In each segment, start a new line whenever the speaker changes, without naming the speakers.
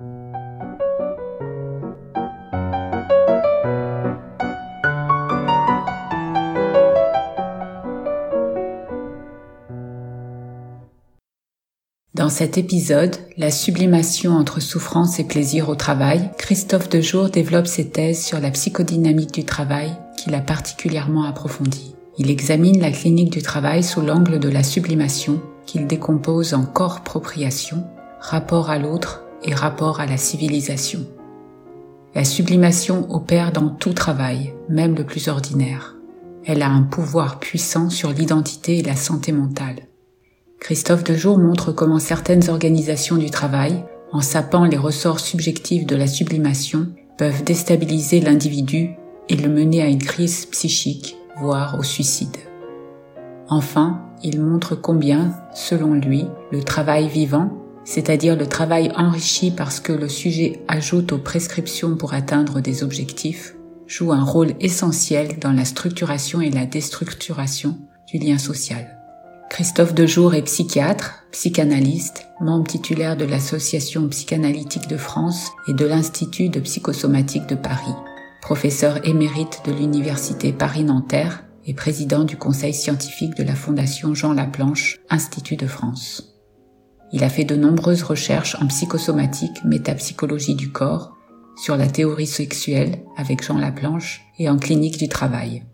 Dans cet épisode, La sublimation entre souffrance et plaisir au travail, Christophe Dejour développe ses thèses sur la psychodynamique du travail qu'il a particulièrement approfondie. Il examine la clinique du travail sous l'angle de la sublimation qu'il décompose en corps-propriation, rapport à l'autre et rapport à la civilisation. La sublimation opère dans tout travail, même le plus ordinaire. Elle a un pouvoir puissant sur l'identité et la santé mentale. Christophe Dejour montre comment certaines organisations du travail, en sapant les ressorts subjectifs de la sublimation, peuvent déstabiliser l'individu et le mener à une crise psychique, voire au suicide. Enfin, il montre combien, selon lui, le travail vivant, c'est-à-dire le travail enrichi parce que le sujet ajoute aux prescriptions pour atteindre des objectifs, joue un rôle essentiel dans la structuration et la déstructuration du lien social. Christophe Dejour est psychiatre, psychanalyste, membre titulaire de l'Association psychanalytique de France et de l'Institut de psychosomatique de Paris, professeur émérite de l'Université Paris-Nanterre et président du conseil scientifique de la Fondation Jean Laplanche, Institut de France. Il a fait de nombreuses recherches en psychosomatique, métapsychologie du corps, sur la théorie sexuelle avec Jean Laplanche et en clinique du travail.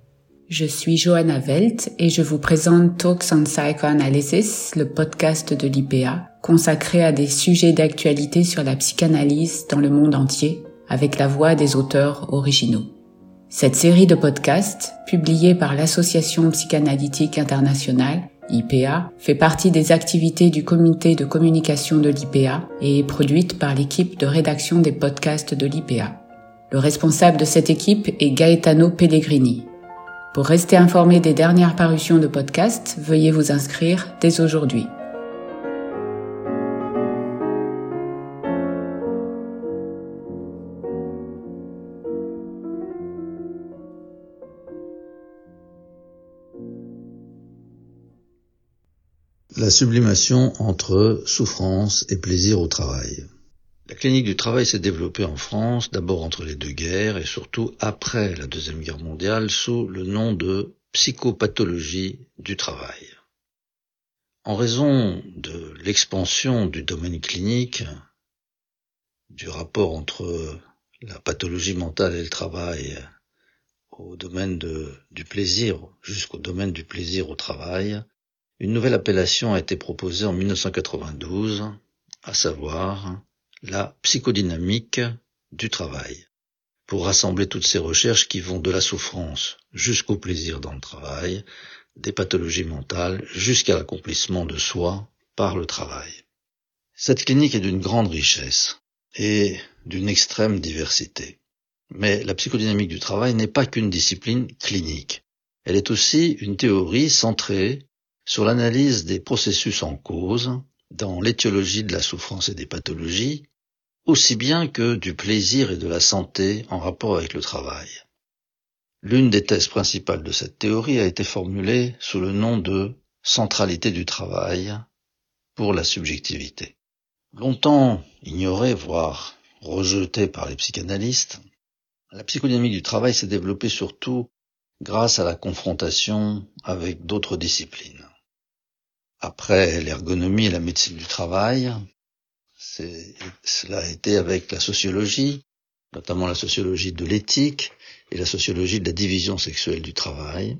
Je suis Johanna Welt et je vous présente Talks on Psychoanalysis, le podcast de l'IPA, consacré à des sujets d'actualité sur la psychanalyse dans le monde entier, avec la voix des auteurs originaux. Cette série de podcasts, publiée par l'Association psychanalytique internationale, IPA, fait partie des activités du comité de communication de l'IPA et est produite par l'équipe de rédaction des podcasts de l'IPA. Le responsable de cette équipe est Gaetano Pellegrini. Pour rester informé des dernières parutions de podcasts, veuillez vous inscrire dès aujourd'hui.
La sublimation entre souffrance et plaisir au travail. La clinique du travail s'est développée en France, d'abord entre les deux guerres et surtout après la Deuxième Guerre mondiale sous le nom de psychopathologie du travail. En raison de l'expansion du domaine clinique, du rapport entre la pathologie mentale et le travail au domaine du plaisir, jusqu'au domaine du plaisir au travail, une nouvelle appellation a été proposée en 1992, à savoir la psychodynamique du travail, pour rassembler toutes ces recherches qui vont de la souffrance jusqu'au plaisir dans le travail, des pathologies mentales jusqu'à l'accomplissement de soi par le travail. Cette clinique est d'une grande richesse et d'une extrême diversité. Mais la psychodynamique du travail n'est pas qu'une discipline clinique. Elle est aussi une théorie centrée sur l'analyse des processus en cause dans l'étiologie de la souffrance et des pathologies, aussi bien que du plaisir et de la santé en rapport avec le travail. L'une des thèses principales de cette théorie a été formulée sous le nom de centralité du travail pour la subjectivité. Longtemps ignorée, voire rejetée par les psychanalystes, la psychodynamique du travail s'est développée surtout grâce à la confrontation avec d'autres disciplines. Après l'ergonomie et la médecine du travail, cela a été avec la sociologie, notamment la sociologie de l'éthique et la sociologie de la division sexuelle du travail,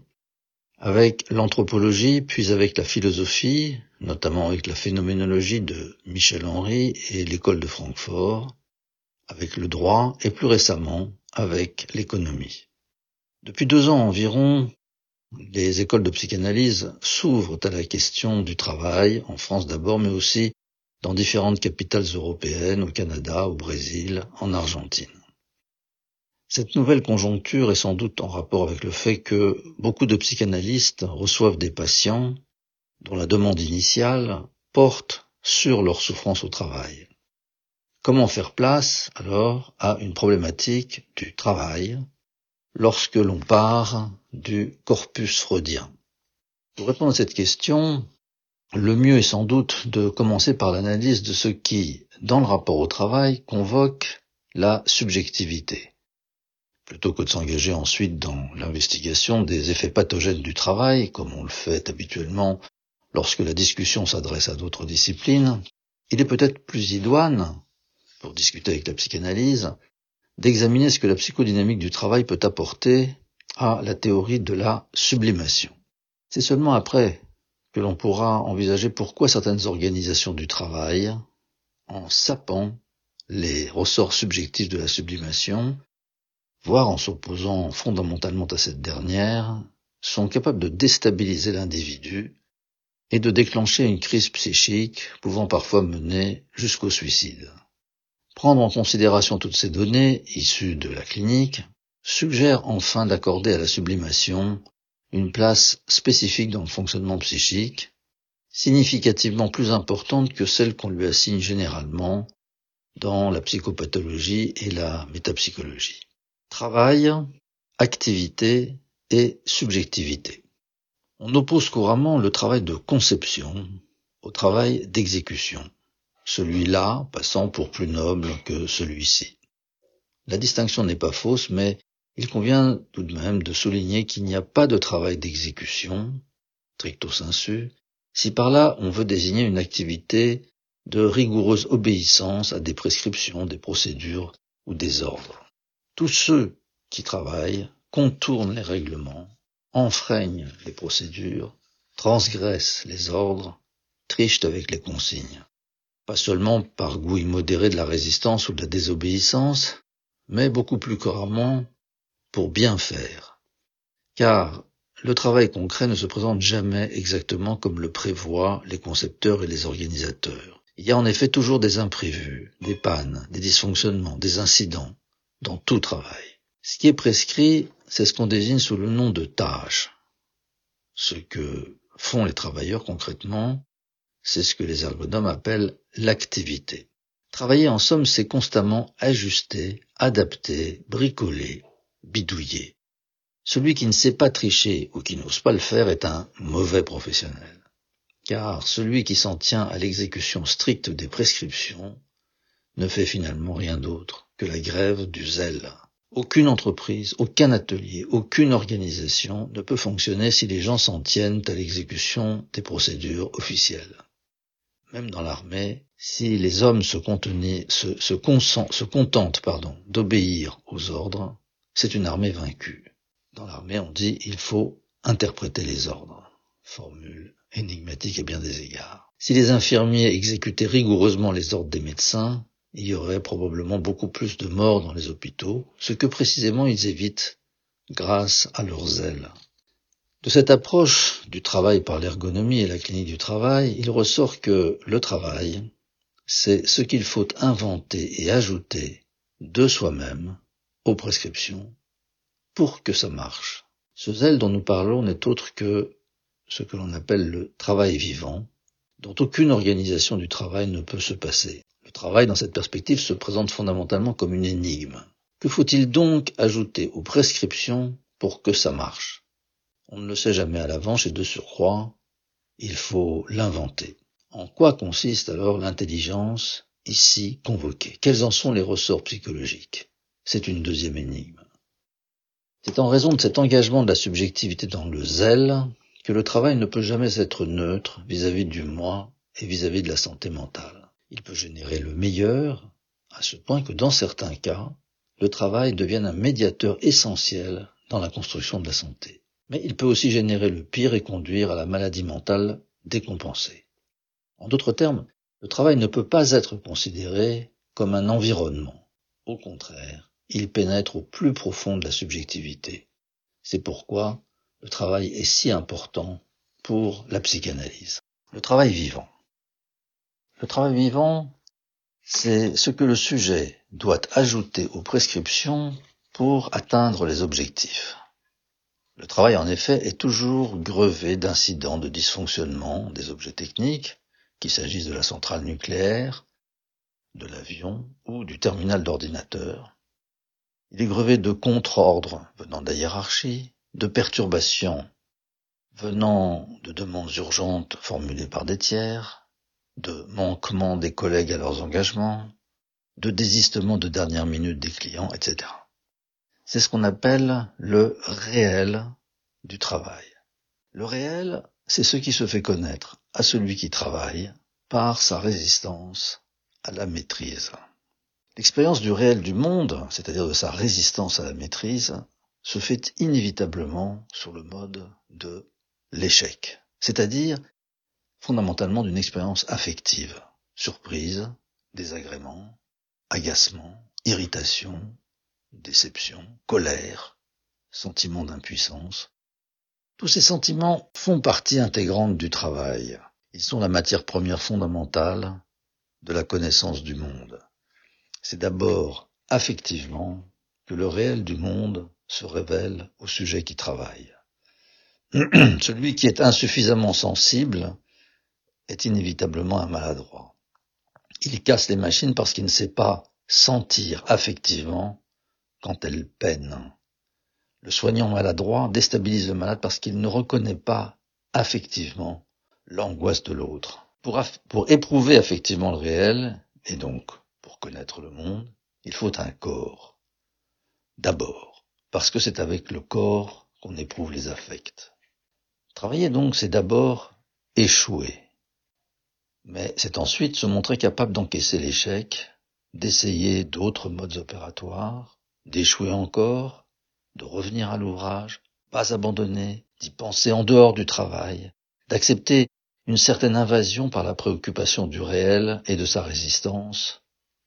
avec l'anthropologie, puis avec la philosophie, notamment avec la phénoménologie de Michel Henry et l'école de Francfort, avec le droit et plus récemment avec l'économie. Depuis deux ans environ, les écoles de psychanalyse s'ouvrent à la question du travail, en France d'abord, mais aussi dans différentes capitales européennes, au Canada, au Brésil, en Argentine. Cette nouvelle conjoncture est sans doute en rapport avec le fait que beaucoup de psychanalystes reçoivent des patients dont la demande initiale porte sur leur souffrance au travail. Comment faire place alors à une problématique du travail? Lorsque l'on part du corpus freudien Pour répondre à cette question, le mieux est sans doute de commencer par l'analyse de ce qui, dans le rapport au travail, convoque la subjectivité, plutôt que de s'engager ensuite dans l'investigation des effets pathogènes du travail, comme on le fait habituellement lorsque la discussion s'adresse à d'autres disciplines, il est peut-être plus idoine, pour discuter avec la psychanalyse, d'examiner ce que la psychodynamique du travail peut apporter à la théorie de la sublimation. C'est seulement après que l'on pourra envisager pourquoi certaines organisations du travail, en sapant les ressorts subjectifs de la sublimation, voire en s'opposant fondamentalement à cette dernière, sont capables de déstabiliser l'individu et de déclencher une crise psychique pouvant parfois mener jusqu'au suicide. Prendre en considération toutes ces données issues de la clinique suggère enfin d'accorder à la sublimation une place spécifique dans le fonctionnement psychique, significativement plus importante que celle qu'on lui assigne généralement dans la psychopathologie et la métapsychologie. Travail, activité et subjectivité. On oppose couramment le travail de conception au travail d'exécution, celui-là passant pour plus noble que celui-ci. La distinction n'est pas fausse, mais il convient tout de même de souligner qu'il n'y a pas de travail d'exécution, stricto sensu, si par là on veut désigner une activité de rigoureuse obéissance à des prescriptions, des procédures ou des ordres. Tous ceux qui travaillent contournent les règlements, enfreignent les procédures, transgressent les ordres, trichent avec les consignes. Pas seulement par goût immodéré de la résistance ou de la désobéissance, mais beaucoup plus couramment pour bien faire. Car le travail concret ne se présente jamais exactement comme le prévoient les concepteurs et les organisateurs. Il y a en effet toujours des imprévus, des pannes, des dysfonctionnements, des incidents dans tout travail. Ce qui est prescrit, c'est ce qu'on désigne sous le nom de tâches. Ce que font les travailleurs concrètement, c'est ce que les ergonomes appellent l'activité. Travailler en somme, c'est constamment ajuster, adapter, bricoler, bidouiller. Celui qui ne sait pas tricher ou qui n'ose pas le faire est un mauvais professionnel. Car celui qui s'en tient à l'exécution stricte des prescriptions ne fait finalement rien d'autre que la grève du zèle. Aucune entreprise, aucun atelier, aucune organisation ne peut fonctionner si les gens s'en tiennent à l'exécution des procédures officielles. Même dans l'armée, si les hommes se, contentent d'obéir aux ordres, c'est une armée vaincue. Dans l'armée, on dit il faut interpréter les ordres. Formule énigmatique à bien des égards. Si les infirmiers exécutaient rigoureusement les ordres des médecins, il y aurait probablement beaucoup plus de morts dans les hôpitaux, ce que précisément ils évitent grâce à leur zèle. De cette approche du travail par l'ergonomie et la clinique du travail, il ressort que le travail, c'est ce qu'il faut inventer et ajouter de soi-même aux prescriptions pour que ça marche. Ce zèle dont nous parlons n'est autre que ce que l'on appelle le travail vivant, dont aucune organisation du travail ne peut se passer. Le travail, dans cette perspective, se présente fondamentalement comme une énigme. Que faut-il donc ajouter aux prescriptions pour que ça marche? On ne le sait jamais à l'avance et de surcroît, il faut l'inventer. En quoi consiste alors l'intelligence ici convoquée? Quels en sont les ressorts psychologiques? C'est une deuxième énigme. C'est en raison de cet engagement de la subjectivité dans le zèle que le travail ne peut jamais être neutre vis-à-vis du moi et vis-à-vis de la santé mentale. Il peut générer le meilleur, à ce point que dans certains cas, le travail devienne un médiateur essentiel dans la construction de la santé. Mais il peut aussi générer le pire et conduire à la maladie mentale décompensée. En d'autres termes, le travail ne peut pas être considéré comme un environnement. Au contraire, il pénètre au plus profond de la subjectivité. C'est pourquoi le travail est si important pour la psychanalyse. Le travail vivant. Le travail vivant, c'est ce que le sujet doit ajouter aux prescriptions pour atteindre les objectifs. Le travail, en effet, est toujours grevé d'incidents de dysfonctionnement des objets techniques, qu'il s'agisse de la centrale nucléaire, de l'avion ou du terminal d'ordinateur, il est grevé de contre-ordres venant de la hiérarchie, de perturbations venant de demandes urgentes formulées par des tiers, de manquements des collègues à leurs engagements, de désistement de dernière minute des clients, etc. C'est ce qu'on appelle le réel du travail. Le réel, c'est ce qui se fait connaître à celui qui travaille par sa résistance à la maîtrise. L'expérience du réel du monde, c'est-à-dire de sa résistance à la maîtrise, se fait inévitablement sur le mode de l'échec, c'est-à-dire fondamentalement d'une expérience affective, surprise, désagrément, agacement, irritation, déception, colère, sentiment d'impuissance. Tous ces sentiments font partie intégrante du travail. Ils sont la matière première fondamentale de la connaissance du monde. C'est d'abord affectivement que le réel du monde se révèle au sujet qui travaille. Celui qui est insuffisamment sensible est inévitablement un maladroit. Il casse les machines parce qu'il ne sait pas sentir affectivement quand elles peinent. Le soignant maladroit déstabilise le malade parce qu'il ne reconnaît pas affectivement l'angoisse de l'autre. Pour éprouver affectivement le réel, et donc pour connaître le monde, il faut un corps. D'abord, parce que c'est avec le corps qu'on éprouve les affects. Travailler donc, c'est d'abord échouer. Mais c'est ensuite se montrer capable d'encaisser l'échec, d'essayer d'autres modes opératoires, d'échouer encore, de revenir à l'ouvrage, pas abandonner, d'y penser en dehors du travail, d'accepter une certaine invasion par la préoccupation du réel et de sa résistance,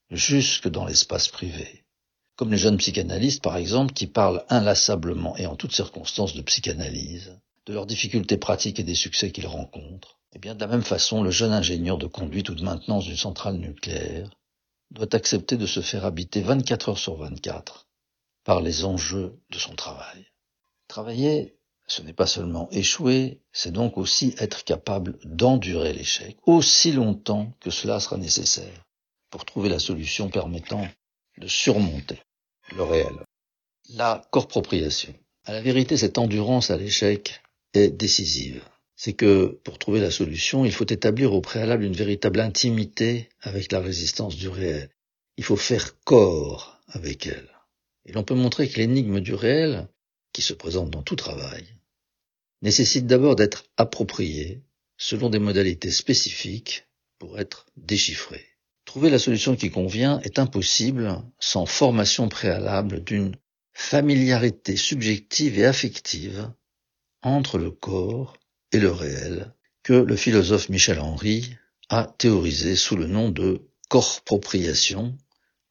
jusque dans l'espace privé. Comme les jeunes psychanalystes, par exemple, qui parlent inlassablement et en toutes circonstances de psychanalyse, de leurs difficultés pratiques et des succès qu'ils rencontrent. Et eh bien, de la même façon, le jeune ingénieur de conduite ou de maintenance d'une centrale nucléaire doit accepter de se faire habiter 24 heures sur 24 par les enjeux de son travail. Travailler, ce n'est pas seulement échouer, c'est donc aussi être capable d'endurer l'échec aussi longtemps que cela sera nécessaire pour trouver la solution permettant de surmonter le réel. La corpropriation. À la vérité, cette endurance à l'échec est décisive. C'est que pour trouver la solution, il faut établir au préalable une véritable intimité avec la résistance du réel. Il faut faire corps avec elle. Et l'on peut montrer que l'énigme du réel, qui se présente dans tout travail, nécessite d'abord d'être appropriée selon des modalités spécifiques pour être déchiffrée. Trouver la solution qui convient est impossible sans formation préalable d'une familiarité subjective et affective entre le corps et le réel que le philosophe Michel Henry a théorisé sous le nom de corpropriation,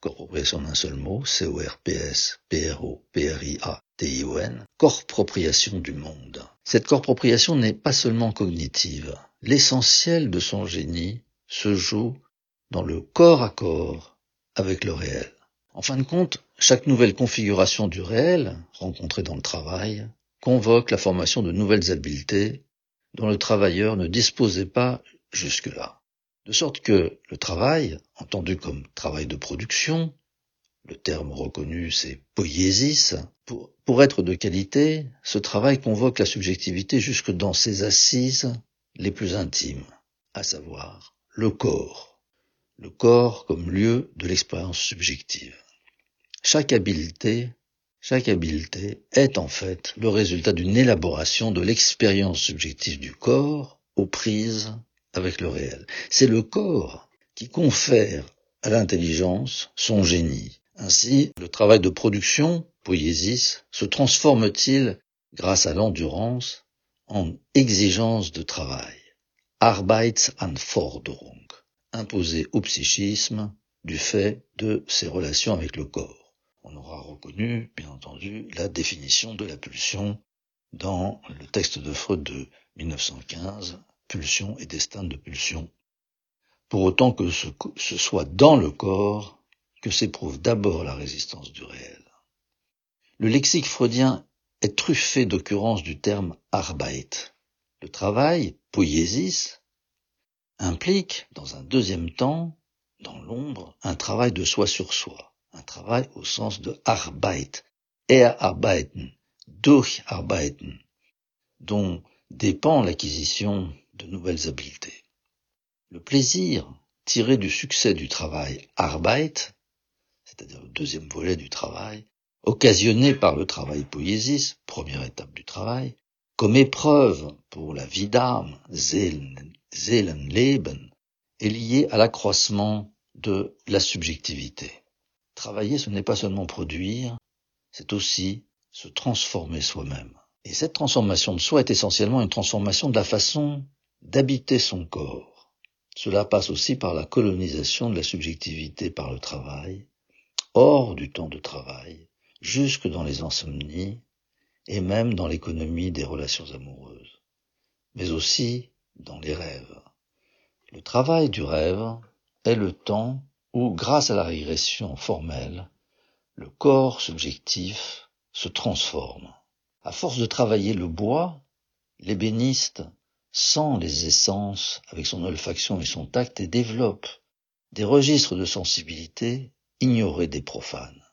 corpropriation d'un seul mot, C-O-R-P-S, P-R-O, P-R-I-A-T-I-O-N, corpropriation du monde. Cette corpropriation n'est pas seulement cognitive. L'essentiel de son génie se joue dans le corps à corps avec le réel. En fin de compte, chaque nouvelle configuration du réel, rencontrée dans le travail, convoque la formation de nouvelles habiletés dont le travailleur ne disposait pas jusque-là. De sorte que le travail, entendu comme travail de production, le terme reconnu c'est poiesis, pour, pour être de qualité, ce travail convoque la subjectivité jusque dans ses assises les plus intimes, à savoir le corps, le corps comme lieu de l'expérience subjective. Chaque habileté, chaque habileté est en fait le résultat d'une élaboration de l'expérience subjective du corps aux prises avec le réel. C'est le corps qui confère à l'intelligence son génie. Ainsi, le travail de production, poiesis, se transforme-t-il, grâce à l'endurance, en exigence de travail. Arbeitsanforderung imposé au psychisme du fait de ses relations avec le corps. On aura reconnu, bien entendu, la définition de la pulsion dans le texte de Freud de 1915, Pulsion et destin de pulsion. Pour autant que ce, soit dans le corps que s'éprouve d'abord la résistance du réel. Le lexique freudien est truffé d'occurrences du terme Arbeit. Le travail, poiesis, implique, dans un deuxième temps, dans l'ombre, un travail de soi sur soi, un travail au sens de Arbeit, Erarbeiten, Durcharbeiten, dont dépend l'acquisition de nouvelles habiletés. Le plaisir tiré du succès du travail Arbeit, c'est-à-dire le deuxième volet du travail, occasionné par le travail poésis, première étape du travail, comme épreuve pour la vie d'âme, Seelenleben, est lié à l'accroissement de la subjectivité. Travailler, ce n'est pas seulement produire, c'est aussi se transformer soi-même. Et cette transformation de soi est essentiellement une transformation de la façon d'habiter son corps. Cela passe aussi par la colonisation de la subjectivité par le travail, hors du temps de travail, jusque dans les insomnies et même dans l'économie des relations amoureuses, mais aussi dans les rêves. Le travail du rêve est le temps où, grâce à la régression formelle, le corps subjectif se transforme. À force de travailler le bois, l'ébéniste sent les essences avec son olfaction et son tact et développe des registres de sensibilité ignorés des profanes.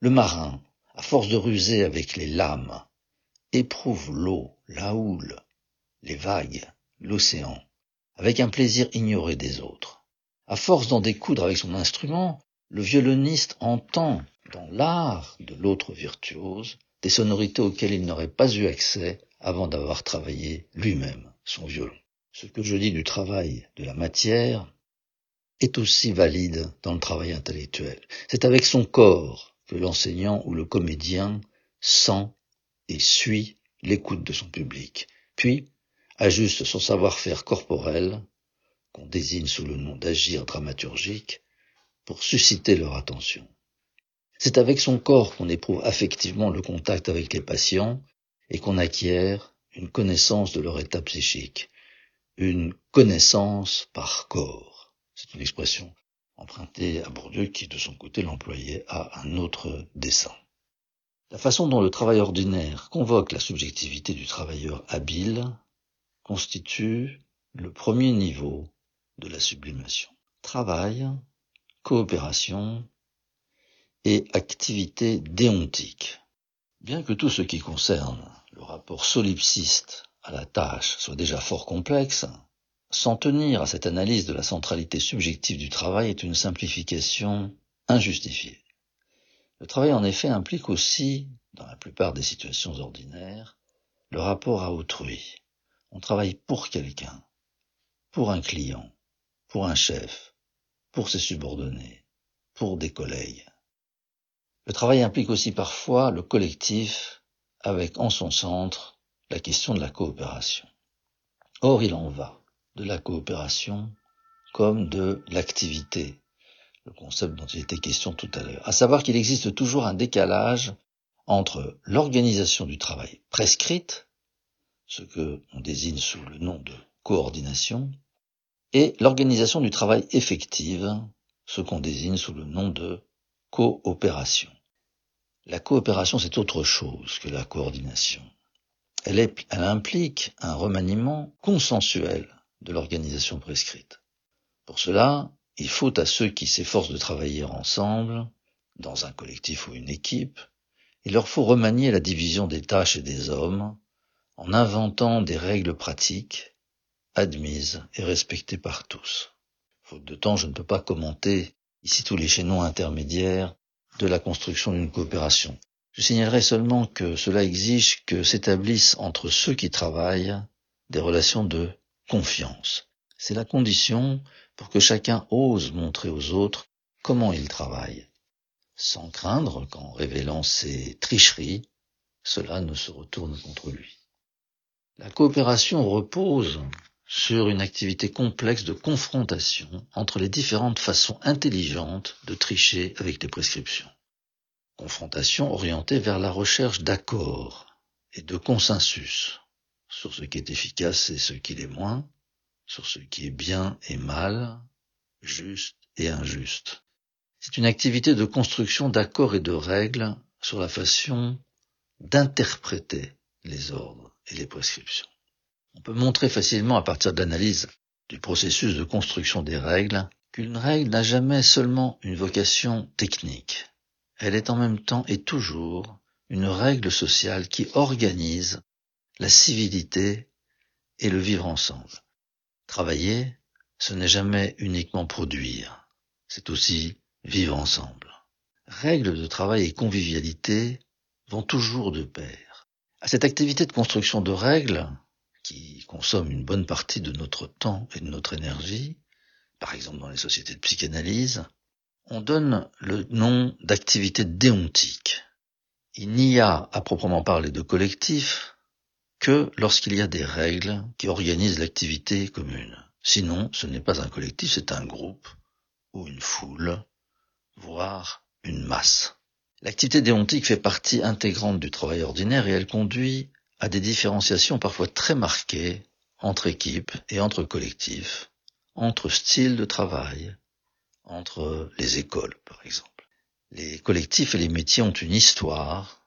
Le marin, à force de ruser avec les lames, éprouve l'eau, la houle, les vagues, l'océan, avec un plaisir ignoré des autres. À force d'en découdre avec son instrument, le violoniste entend, dans l'art de l'autre virtuose, des sonorités auxquelles il n'aurait pas eu accès avant d'avoir travaillé lui-même son violon. Ce que je dis du travail de la matière est aussi valide dans le travail intellectuel. C'est avec son corps que l'enseignant ou le comédien sent et suit l'écoute de son public, puis ajuste son savoir-faire corporel qu'on désigne sous le nom d'agir dramaturgique, pour susciter leur attention. C'est avec son corps qu'on éprouve affectivement le contact avec les patients et qu'on acquiert une connaissance de leur état psychique, une connaissance par corps. C'est une expression empruntée à Bourdieu qui, de son côté, l'employait à un autre dessin. La façon dont le travail ordinaire convoque la subjectivité du travailleur habile constitue le premier niveau de la sublimation. Travail, coopération et activité déontique. Bien que tout ce qui concerne le rapport solipsiste à la tâche soit déjà fort complexe, s'en tenir à cette analyse de la centralité subjective du travail est une simplification injustifiée. Le travail en effet implique aussi, dans la plupart des situations ordinaires, le rapport à autrui. On travaille pour quelqu'un, pour un client, pour un chef, pour ses subordonnés, pour des collègues. Le travail implique aussi parfois le collectif avec en son centre la question de la coopération. Or, il en va de la coopération comme de l'activité, le concept dont il était question tout à l'heure, à savoir qu'il existe toujours un décalage entre l'organisation du travail prescrite, ce que on désigne sous le nom de coordination, et l'organisation du travail effective, ce qu'on désigne sous le nom de coopération. La coopération, c'est autre chose que la coordination. Elle, implique un remaniement consensuel de l'organisation prescrite. Pour cela, il faut à ceux qui s'efforcent de travailler ensemble, dans un collectif ou une équipe, il leur faut remanier la division des tâches et des hommes en inventant des règles pratiques admise et respectée par tous. Faute de temps, je ne peux pas commenter ici tous les chaînons intermédiaires de la construction d'une coopération. Je signalerai seulement que cela exige que s'établissent entre ceux qui travaillent des relations de confiance. C'est la condition pour que chacun ose montrer aux autres comment il travaille, sans craindre qu'en révélant ses tricheries, cela ne se retourne contre lui. La coopération repose sur une activité complexe de confrontation entre les différentes façons intelligentes de tricher avec les prescriptions. Confrontation orientée vers la recherche d'accords et de consensus sur ce qui est efficace et ce qui l'est moins, sur ce qui est bien et mal, juste et injuste. C'est une activité de construction d'accords et de règles sur la façon d'interpréter les ordres et les prescriptions. On peut montrer facilement à partir de l'analyse du processus de construction des règles qu'une règle n'a jamais seulement une vocation technique. Elle est en même temps et toujours une règle sociale qui organise la civilité et le vivre ensemble. Travailler, ce n'est jamais uniquement produire, c'est aussi vivre ensemble. Règles de travail et convivialité vont toujours de pair. À cette activité de construction de règles, qui consomme une bonne partie de notre temps et de notre énergie, par exemple dans les sociétés de psychanalyse, on donne le nom d'activité déontique. Il n'y a, à proprement parler, de collectif que lorsqu'il y a des règles qui organisent l'activité commune. Sinon, ce n'est pas un collectif, c'est un groupe ou une foule, voire une masse. L'activité déontique fait partie intégrante du travail ordinaire et elle conduit à des différenciations parfois très marquées entre équipes et entre collectifs, entre styles de travail, entre les écoles par exemple. Les collectifs et les métiers ont une histoire,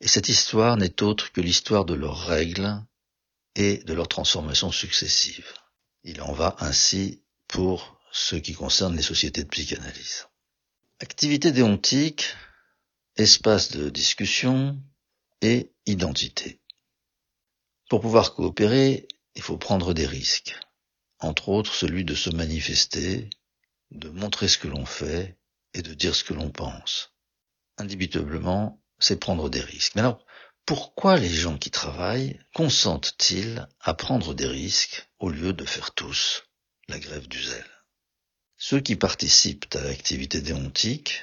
et cette histoire n'est autre que l'histoire de leurs règles et de leurs transformations successives. Il en va ainsi pour ce qui concerne les sociétés de psychanalyse. Activité déontique, espace de discussion et identité. Pour pouvoir coopérer, il faut prendre des risques, entre autres celui de se manifester, de montrer ce que l'on fait et de dire ce que l'on pense. Indubitablement, c'est prendre des risques. Mais alors, pourquoi les gens qui travaillent consentent-ils à prendre des risques au lieu de faire tous la grève du zèle? Ceux qui participent à l'activité déontique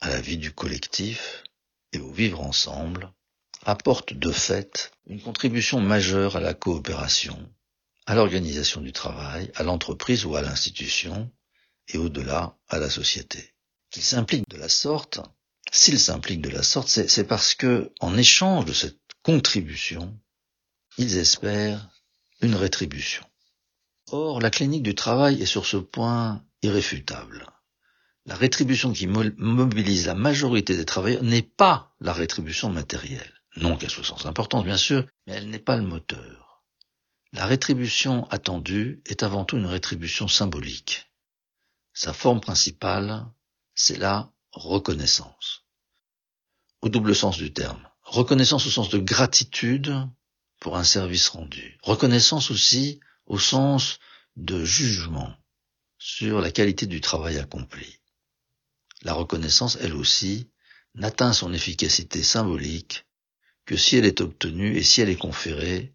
à la vie du collectif et au vivre ensemble, apporte de fait une contribution majeure à la coopération, à l'organisation du travail, à l'entreprise ou à l'institution, et au-delà à la société. Qu'ils s'impliquent de la sorte, s'ils s'impliquent de la sorte, c'est parce que, en échange de cette contribution, ils espèrent une rétribution. Or, la clinique du travail est sur ce point irréfutable la rétribution qui mobilise la majorité des travailleurs n'est pas la rétribution matérielle. Non qu'elle soit sans importance, bien sûr, mais elle n'est pas le moteur. La rétribution attendue est avant tout une rétribution symbolique. Sa forme principale, c'est la reconnaissance. Au double sens du terme. Reconnaissance au sens de gratitude pour un service rendu. Reconnaissance aussi au sens de jugement sur la qualité du travail accompli. La reconnaissance, elle aussi, n'atteint son efficacité symbolique que si elle est obtenue et si elle est conférée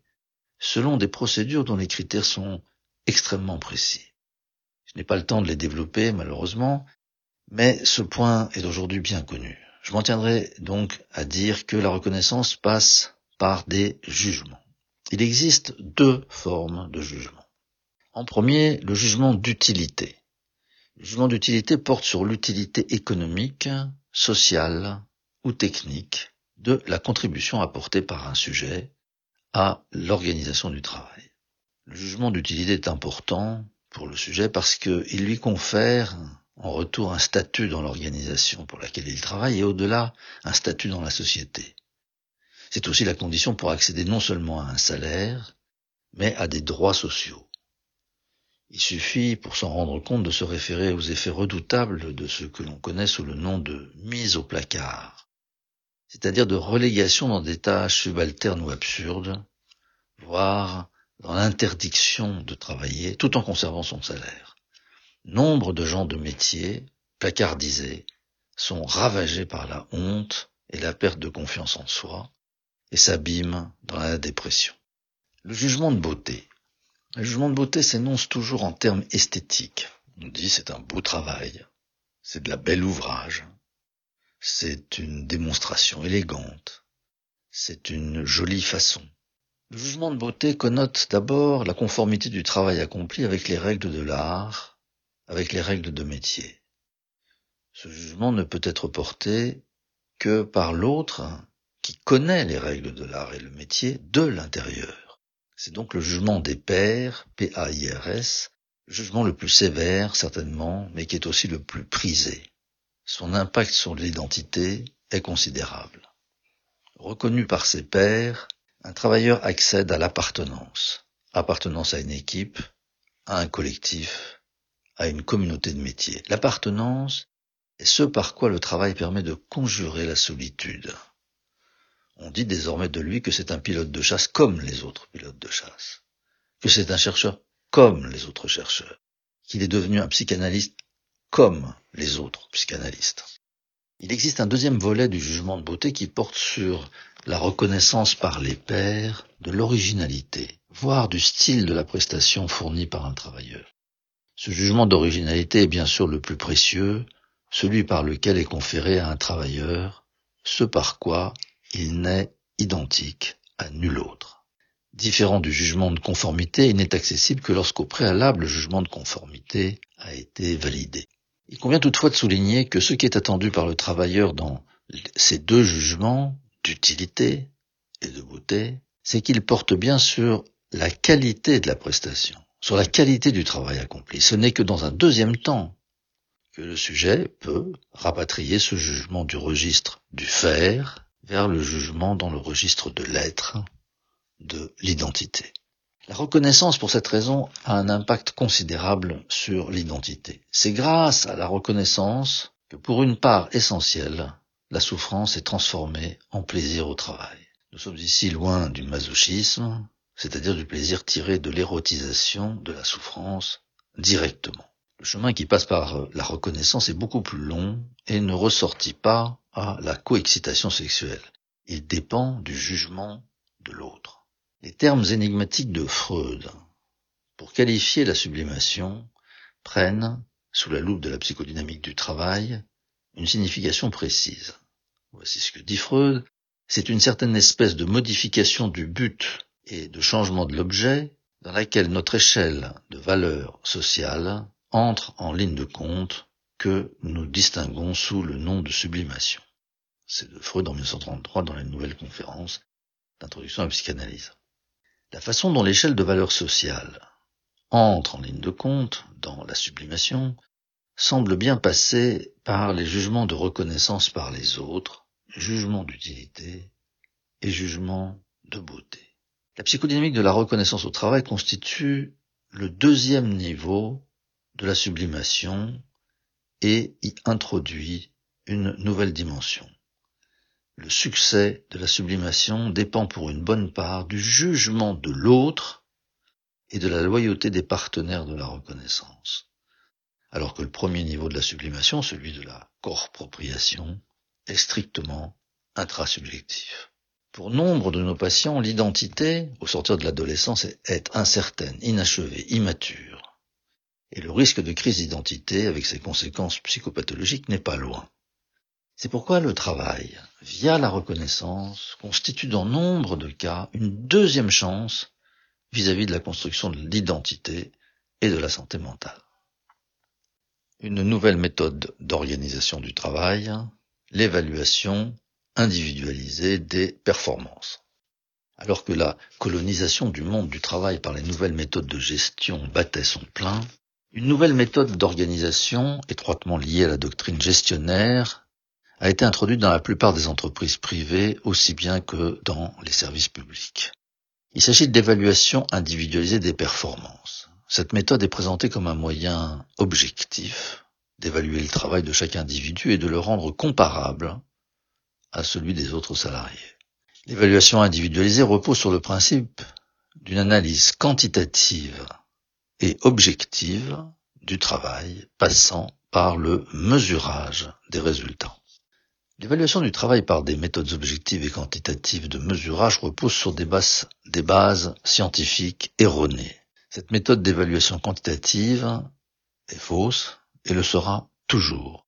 selon des procédures dont les critères sont extrêmement précis. Je n'ai pas le temps de les développer, malheureusement, mais ce point est aujourd'hui bien connu. Je m'en tiendrai donc à dire que la reconnaissance passe par des jugements. Il existe deux formes de jugement. En premier, le jugement d'utilité. Le jugement d'utilité porte sur l'utilité économique, sociale ou technique de la contribution apportée par un sujet à l'organisation du travail. Le jugement d'utilité est important pour le sujet parce qu'il lui confère en retour un statut dans l'organisation pour laquelle il travaille et au-delà un statut dans la société. C'est aussi la condition pour accéder non seulement à un salaire, mais à des droits sociaux. Il suffit, pour s'en rendre compte, de se référer aux effets redoutables de ce que l'on connaît sous le nom de mise au placard, c'est-à-dire de relégation dans des tâches subalternes ou absurdes, voire dans l'interdiction de travailler tout en conservant son salaire. Nombre de gens de métier, placardisés, sont ravagés par la honte et la perte de confiance en soi, et s'abîment dans la dépression. Le jugement de beauté. Le jugement de beauté s'énonce toujours en termes esthétiques. On dit c'est un beau travail, c'est de la belle ouvrage, c'est une démonstration élégante, c'est une jolie façon. Le jugement de beauté connote d'abord la conformité du travail accompli avec les règles de l'art, avec les règles de métier. Ce jugement ne peut être porté que par l'autre qui connaît les règles de l'art et le métier de l'intérieur. C'est donc le jugement des pairs, P-A-I-R-S, jugement le plus sévère, certainement, mais qui est aussi le plus prisé. Son impact sur l'identité est considérable. Reconnu par ses pairs, un travailleur accède à l'appartenance. Appartenance à une équipe, à un collectif, à une communauté de métier. L'appartenance est ce par quoi le travail permet de conjurer la solitude. On dit désormais de lui que c'est un pilote de chasse comme les autres pilotes de chasse. que c'est un chercheur comme les autres chercheurs, qu'il est devenu un psychanalyste comme les autres psychanalystes. Il existe un deuxième volet du jugement de beauté qui porte sur la reconnaissance par les pairs de l'originalité, voire du style de la prestation fournie par un travailleur. Ce jugement d'originalité est bien sûr le plus précieux, celui par lequel est conféré à un travailleur ce par quoi il n'est identique à nul autre. Différent du jugement de conformité, il n'est accessible que lorsqu'au préalable le jugement de conformité a été validé. Il convient toutefois de souligner que ce qui est attendu par le travailleur dans ces deux jugements d'utilité et de beauté, c'est qu'il porte bien sur la qualité de la prestation, sur la qualité du travail accompli. Ce n'est que dans un deuxième temps que le sujet peut rapatrier ce jugement du registre du faire vers le jugement dans le registre de l'être, de l'identité. La reconnaissance, pour cette raison, a un impact considérable sur l'identité. C'est grâce à la reconnaissance que, pour une part essentielle, la souffrance est transformée en plaisir au travail. Nous sommes ici loin du masochisme, c'est-à-dire du plaisir tiré de l'érotisation de la souffrance directement. Le chemin qui passe par la reconnaissance est beaucoup plus long et ne ressortit pas à la coexcitation sexuelle. Il dépend du jugement de l'autre. Les termes énigmatiques de Freud, pour qualifier la sublimation, prennent, sous la loupe de la psychodynamique du travail, une signification précise. Voici ce que dit Freud. C'est une certaine espèce de modification du but et de changement de l'objet dans laquelle notre échelle de valeur sociale entre en ligne de compte que nous distinguons sous le nom de sublimation. C'est de Freud en 1933 dans la nouvelle conférence d'introduction à la psychanalyse. La façon dont l'échelle de valeur sociale entre en ligne de compte dans la sublimation semble bien passer par les jugements de reconnaissance par les autres, jugements d'utilité et jugements de beauté. La psychodynamique de la reconnaissance au travail constitue le deuxième niveau de la sublimation et y introduit une nouvelle dimension. Le succès de la sublimation dépend pour une bonne part du jugement de l'autre et de la loyauté des partenaires de la reconnaissance. Alors que le premier niveau de la sublimation, celui de la corpropriation, est strictement intrasubjectif. Pour nombre de nos patients, l'identité, au sortir de l'adolescence, est incertaine, inachevée, immature. Et le risque de crise d'identité, avec ses conséquences psychopathologiques, n'est pas loin. C'est pourquoi le travail, via la reconnaissance, constitue dans nombre de cas une deuxième chance vis-à-vis de la construction de l'identité et de la santé mentale. Une nouvelle méthode d'organisation du travail, l'évaluation individualisée des performances. Alors que la colonisation du monde du travail par les nouvelles méthodes de gestion battait son plein, une nouvelle méthode d'organisation étroitement liée à la doctrine gestionnaire a été introduite dans la plupart des entreprises privées aussi bien que dans les services publics. Il s'agit de l'évaluation individualisée des performances. Cette méthode est présentée comme un moyen objectif d'évaluer le travail de chaque individu et de le rendre comparable à celui des autres salariés. L'évaluation individualisée repose sur le principe d'une analyse quantitative et objective du travail passant par le mesurage des résultats. L'évaluation du travail par des méthodes objectives et quantitatives de mesurage repose sur des bases, scientifiques erronées. Cette méthode d'évaluation quantitative est fausse et le sera toujours.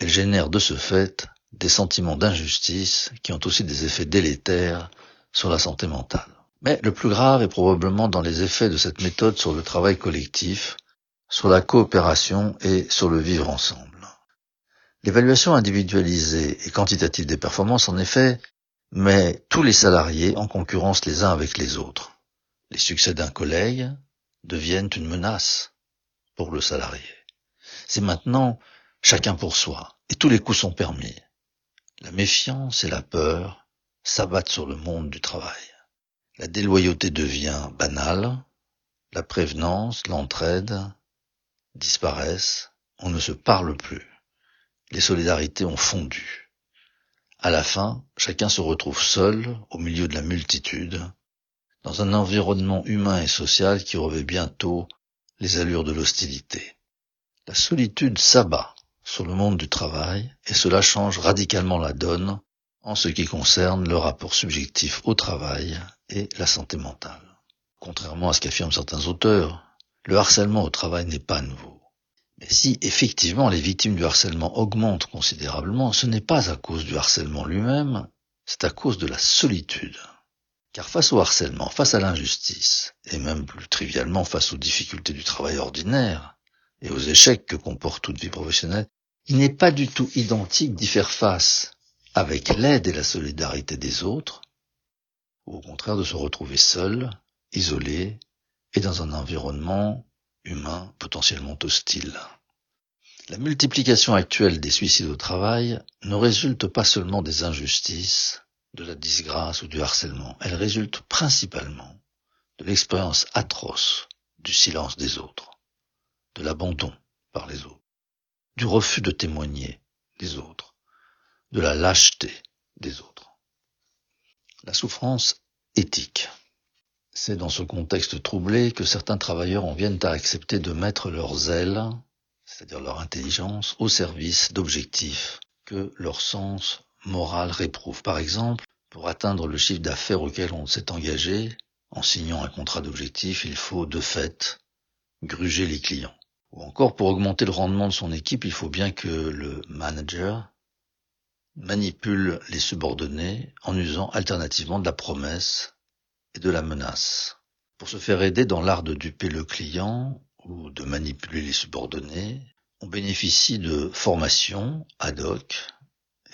Elle génère de ce fait des sentiments d'injustice qui ont aussi des effets délétères sur la santé mentale. Mais le plus grave est probablement dans les effets de cette méthode sur le travail collectif, sur la coopération et sur le vivre ensemble. L'évaluation individualisée et quantitative des performances, en effet, met tous les salariés en concurrence les uns avec les autres. Les succès d'un collègue deviennent une menace pour le salarié. C'est maintenant chacun pour soi, et tous les coups sont permis. La méfiance et la peur s'abattent sur le monde du travail. La déloyauté devient banale, la prévenance, l'entraide disparaissent, on ne se parle plus les solidarités ont fondu. À la fin, chacun se retrouve seul au milieu de la multitude, dans un environnement humain et social qui revêt bientôt les allures de l'hostilité. La solitude s'abat sur le monde du travail et cela change radicalement la donne en ce qui concerne le rapport subjectif au travail et la santé mentale. Contrairement à ce qu'affirment certains auteurs, le harcèlement au travail n'est pas nouveau. Si effectivement les victimes du harcèlement augmentent considérablement, ce n'est pas à cause du harcèlement lui-même, c'est à cause de la solitude. Car face au harcèlement, face à l'injustice, et même plus trivialement face aux difficultés du travail ordinaire, et aux échecs que comporte toute vie professionnelle, il n'est pas du tout identique d'y faire face avec l'aide et la solidarité des autres, ou au contraire de se retrouver seul, isolé, et dans un environnement humain potentiellement hostile. La multiplication actuelle des suicides au travail ne résulte pas seulement des injustices, de la disgrâce ou du harcèlement, elle résulte principalement de l'expérience atroce du silence des autres, de l'abandon par les autres, du refus de témoigner des autres, de la lâcheté des autres. La souffrance éthique. C'est dans ce contexte troublé que certains travailleurs en viennent à accepter de mettre leurs ailes, c'est-à-dire leur intelligence, au service d'objectifs que leur sens moral réprouve. Par exemple, pour atteindre le chiffre d'affaires auquel on s'est engagé, en signant un contrat d'objectif, il faut de fait gruger les clients. Ou encore, pour augmenter le rendement de son équipe, il faut bien que le manager manipule les subordonnés en usant alternativement de la promesse et de la menace. Pour se faire aider dans l'art de duper le client ou de manipuler les subordonnés, on bénéficie de formations ad hoc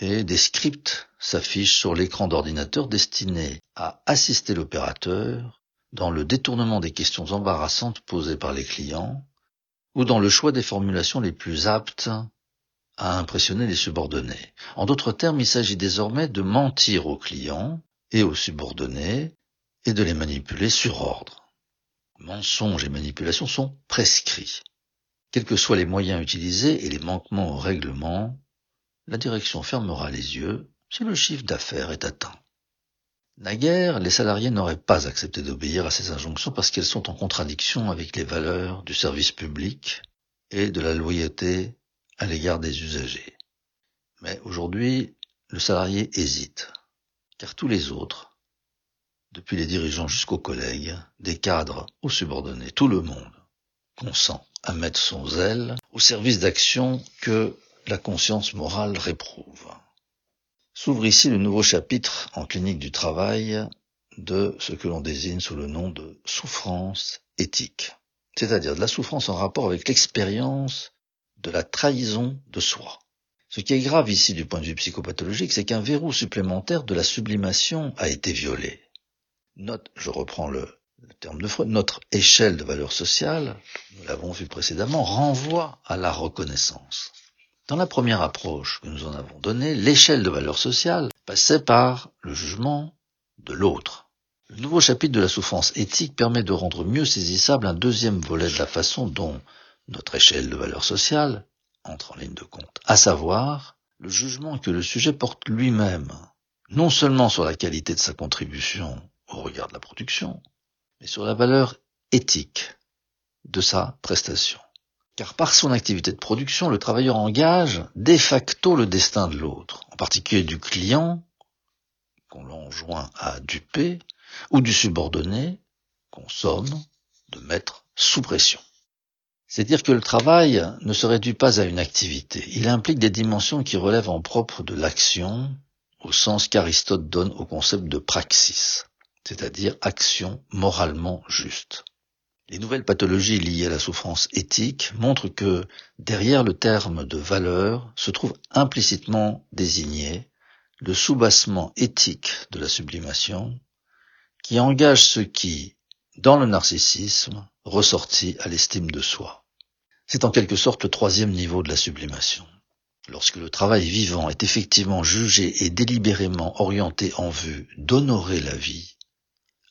et des scripts s'affichent sur l'écran d'ordinateur destinés à assister l'opérateur dans le détournement des questions embarrassantes posées par les clients ou dans le choix des formulations les plus aptes à impressionner les subordonnés. En d'autres termes, il s'agit désormais de mentir aux clients et aux subordonnés et de les manipuler sur ordre. Mensonges et manipulations sont prescrits. Quels que soient les moyens utilisés et les manquements au règlement, la direction fermera les yeux si le chiffre d'affaires est atteint. Naguère, les salariés n'auraient pas accepté d'obéir à ces injonctions parce qu'elles sont en contradiction avec les valeurs du service public et de la loyauté à l'égard des usagers. Mais aujourd'hui, le salarié hésite, car tous les autres depuis les dirigeants jusqu'aux collègues, des cadres aux subordonnés, tout le monde consent à mettre son zèle au service d'actions que la conscience morale réprouve. S'ouvre ici le nouveau chapitre en clinique du travail de ce que l'on désigne sous le nom de souffrance éthique, c'est-à-dire de la souffrance en rapport avec l'expérience de la trahison de soi. Ce qui est grave ici du point de vue psychopathologique, c'est qu'un verrou supplémentaire de la sublimation a été violé notre, je reprends le, terme de Freud, notre échelle de valeur sociale, nous l'avons vu précédemment, renvoie à la reconnaissance. Dans la première approche que nous en avons donnée, l'échelle de valeur sociale passait par le jugement de l'autre. Le nouveau chapitre de la souffrance éthique permet de rendre mieux saisissable un deuxième volet de la façon dont notre échelle de valeur sociale entre en ligne de compte, à savoir le jugement que le sujet porte lui-même, non seulement sur la qualité de sa contribution au regard de la production, mais sur la valeur éthique de sa prestation. Car par son activité de production, le travailleur engage de facto le destin de l'autre, en particulier du client, qu'on l'enjoint à duper, ou du subordonné, qu'on somme de mettre sous pression. C'est dire que le travail ne se réduit pas à une activité. Il implique des dimensions qui relèvent en propre de l'action, au sens qu'Aristote donne au concept de praxis c'est-à-dire action moralement juste. Les nouvelles pathologies liées à la souffrance éthique montrent que derrière le terme de valeur se trouve implicitement désigné le soubassement éthique de la sublimation qui engage ce qui, dans le narcissisme, ressortit à l'estime de soi. C'est en quelque sorte le troisième niveau de la sublimation. Lorsque le travail vivant est effectivement jugé et délibérément orienté en vue d'honorer la vie,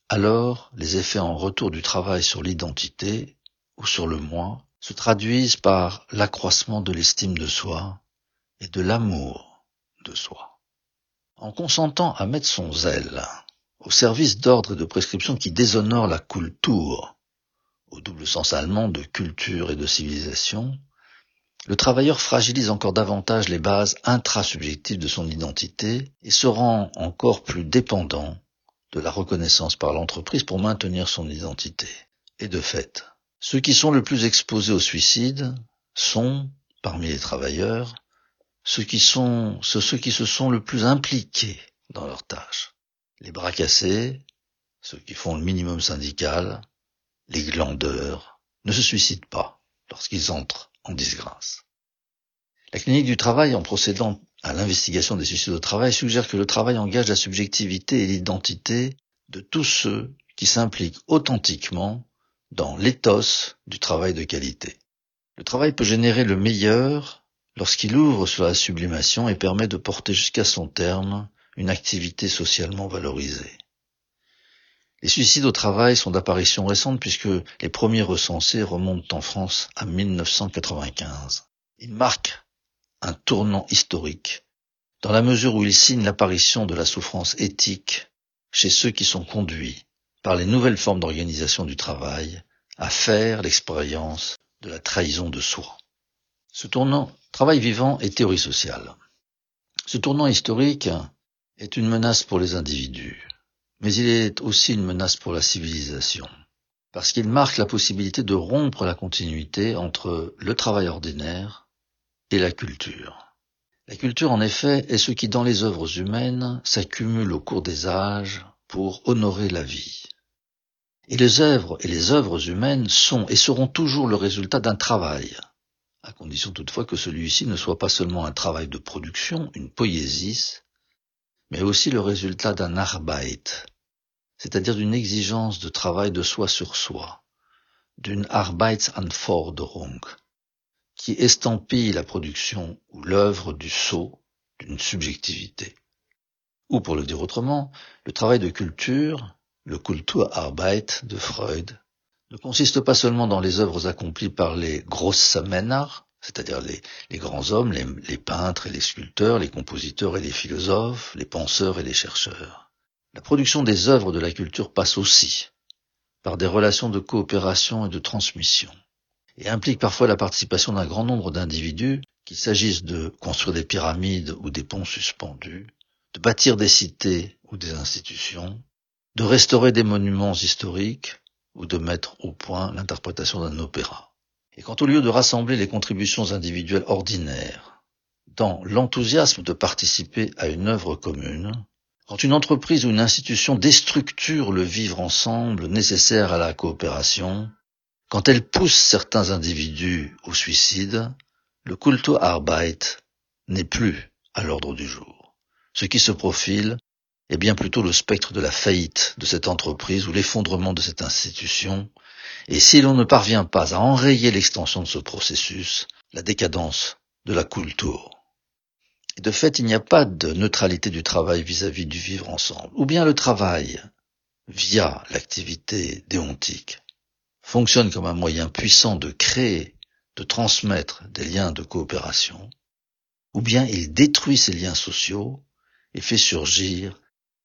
alors les effets en retour du travail sur l'identité ou sur le moi se traduisent par l'accroissement de l'estime de soi et de l'amour de soi. En consentant à mettre son zèle au service d'ordre et de prescription qui déshonorent la culture, au double sens allemand de culture et de civilisation, le travailleur fragilise encore davantage les bases intrasubjectives de son identité et se rend encore plus dépendant de la reconnaissance par l'entreprise pour maintenir son identité. Et de fait, ceux qui sont le plus exposés au suicide sont, parmi les travailleurs, ceux qui se sont le plus impliqués dans leurs tâches. Les bras cassés, ceux qui font le minimum syndical, les glandeurs, ne se suicident pas lorsqu'ils entrent en disgrâce. La clinique du travail, en procédant à l'investigation des suicides au travail, suggère que le travail engage la subjectivité et l'identité de tous ceux qui s'impliquent authentiquement dans l'éthos du travail de qualité. Le travail peut générer le meilleur lorsqu'il ouvre sur la sublimation et permet de porter jusqu'à son terme une activité socialement valorisée. Les suicides au travail sont d'apparition récente puisque les premiers recensés remontent en France à 1995. Ils marquent un tournant historique dans la mesure où ils signent l'apparition de la souffrance éthique chez ceux qui sont conduits par les nouvelles formes d'organisation du travail à faire l'expérience de la trahison de soi. Ce tournant travail vivant et théorie sociale. Ce tournant historique est une menace pour les individus, mais il est aussi une menace pour la civilisation, parce qu'il marque la possibilité de rompre la continuité entre le travail ordinaire et la culture. La culture, en effet, est ce qui, dans les œuvres humaines, s'accumule au cours des âges pour honorer la vie. Et les œuvres et les œuvres humaines sont et seront toujours le résultat d'un travail, à condition toutefois que celui-ci ne soit pas seulement un travail de production, une poésie, mais aussi le résultat d'un Arbeit, c'est-à-dire d'une exigence de travail de soi sur soi, d'une Arbeitsanforderung, qui estampille la production ou l'œuvre du sceau d'une subjectivité. Ou pour le dire autrement, le travail de culture, le Kulturarbeit de Freud, ne consiste pas seulement dans les œuvres accomplies par les grosses Männer, c'est-à-dire les, grands hommes, les, peintres et les sculpteurs, les compositeurs et les philosophes, les penseurs et les chercheurs. La production des œuvres de la culture passe aussi par des relations de coopération et de transmission, et implique parfois la participation d'un grand nombre d'individus, qu'il s'agisse de construire des pyramides ou des ponts suspendus, de bâtir des cités ou des institutions, de restaurer des monuments historiques ou de mettre au point l'interprétation d'un opéra. Et quand au lieu de rassembler les contributions individuelles ordinaires dans l'enthousiasme de participer à une œuvre commune, quand une entreprise ou une institution déstructure le vivre ensemble nécessaire à la coopération, quand elle pousse certains individus au suicide, le Kulturarbeit n'est plus à l'ordre du jour. Ce qui se profile est bien plutôt le spectre de la faillite de cette entreprise ou l'effondrement de cette institution et si l'on ne parvient pas à enrayer l'extension de ce processus, la décadence de la culture. De fait, il n'y a pas de neutralité du travail vis-à-vis du vivre ensemble. Ou bien le travail, via l'activité déontique, fonctionne comme un moyen puissant de créer, de transmettre des liens de coopération, ou bien il détruit ces liens sociaux et fait surgir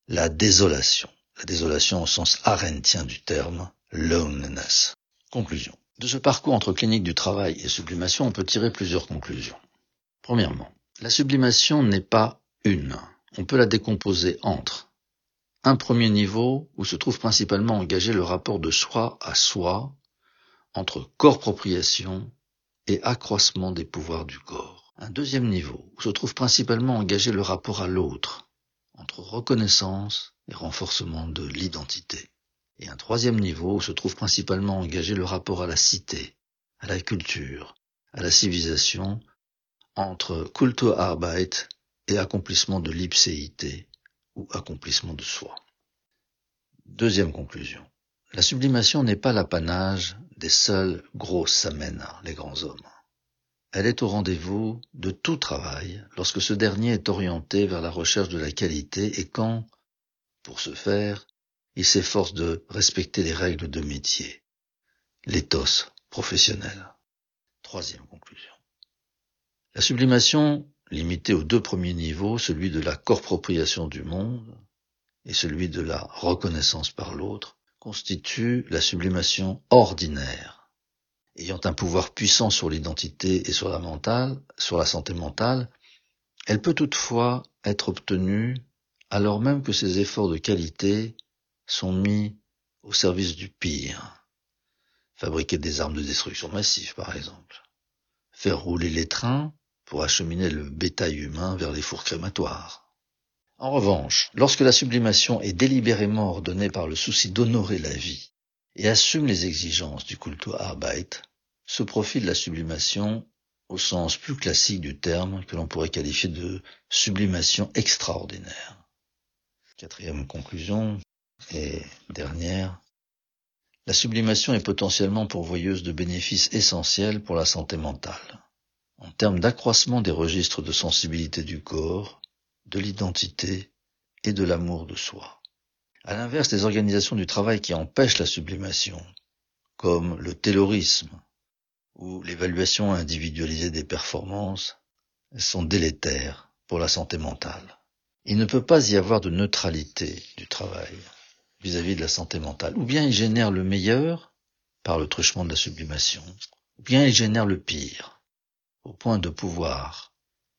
la désolation. La désolation au sens arendtien du terme, loneliness. Conclusion. De ce parcours entre clinique du travail et sublimation, on peut tirer plusieurs conclusions. Premièrement, la sublimation n'est pas une. On peut la décomposer entre un premier niveau où se trouve principalement engagé le rapport de soi à soi entre corps-propriation et accroissement des pouvoirs du corps. Un deuxième niveau où se trouve principalement engagé le rapport à l'autre entre reconnaissance et renforcement de l'identité et un troisième niveau où se trouve principalement engagé le rapport à la cité, à la culture, à la civilisation, entre Kulturarbeit et accomplissement de l'ipséité ou accomplissement de soi. Deuxième conclusion. La sublimation n'est pas l'apanage des seuls gros samena, les grands hommes. Elle est au rendez-vous de tout travail lorsque ce dernier est orienté vers la recherche de la qualité et quand, pour ce faire, il s'efforce de respecter les règles de métier, l'éthos professionnel. Troisième conclusion. La sublimation, limitée aux deux premiers niveaux, celui de la corpropriation du monde et celui de la reconnaissance par l'autre, constitue la sublimation ordinaire. Ayant un pouvoir puissant sur l'identité et sur la mentale, sur la santé mentale, elle peut toutefois être obtenue alors même que ces efforts de qualité sont mis au service du pire. Fabriquer des armes de destruction massive, par exemple. Faire rouler les trains pour acheminer le bétail humain vers les fours crématoires. En revanche, lorsque la sublimation est délibérément ordonnée par le souci d'honorer la vie et assume les exigences du Arbeit, se profile la sublimation au sens plus classique du terme que l'on pourrait qualifier de sublimation extraordinaire. Quatrième conclusion et dernière, la sublimation est potentiellement pourvoyeuse de bénéfices essentiels pour la santé mentale, en termes d'accroissement des registres de sensibilité du corps, de l'identité et de l'amour de soi. À l'inverse des organisations du travail qui empêchent la sublimation, comme le taylorisme ou l'évaluation individualisée des performances, sont délétères pour la santé mentale. Il ne peut pas y avoir de neutralité du travail vis-à-vis de la santé mentale. Ou bien il génère le meilleur par le truchement de la sublimation, ou bien il génère le pire, au point de pouvoir,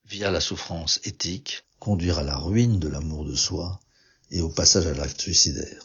via la souffrance éthique, conduire à la ruine de l'amour de soi et au passage à l'acte suicidaire.